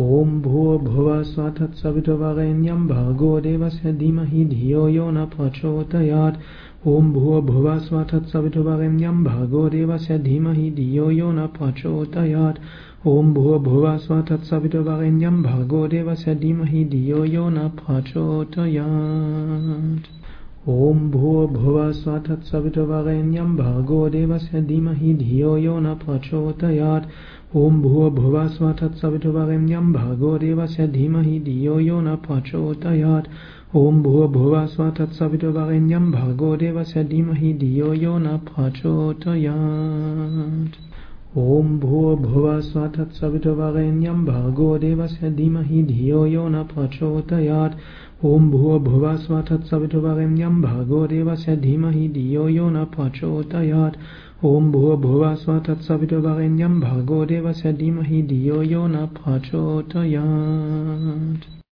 ॐ भुवः स्वः तत्सवितुर्वरेण्यं भर्गो देवस्य धीमहि धियो यो न प्रचोदयात्। ॐ भुवः स्वः तत्सवितुर्वरेण्यं भर्गो देवस्य धीमहि धियो यो न प्रचोदयात्। ॐ भुवः स्वः तत्सवितुर्वरेण्यं भर्गो देवस्य धीमहि धियो यो न प्रचोदयात् ॐ भुवः स्वः तत्सवितुर्वरेण्यं भर्गो देवस्य धीमहि धियो यो न प्रचोदयात्। ॐ भुवः स्वः तत्सवितुर्वरेण्यं भर्गो देवस्य धीमहि धियो यो न प्रचोदयात्। ॐ भुवः स्वः तत्सवितुर्वरेण्यं भर्गो देवस्य धीमहि धियो यो न प्रचोदयात् ॐ भुवः स्वः तत्सवितुर्वरेण्यं भर्गो देवस्य धीमहि धियो यो न प्रचोदयात्। ॐ भुवः स्वः तत्सवितुर्वरेण्यं भर्गो देवस्य धीमहि धियो यो न प्रचोदयात्। ॐ भुवः स्वः तत्सवितुर्वरेण्यं भर्गो देवस्य धीमहि धियो यो न प्रचोदयात्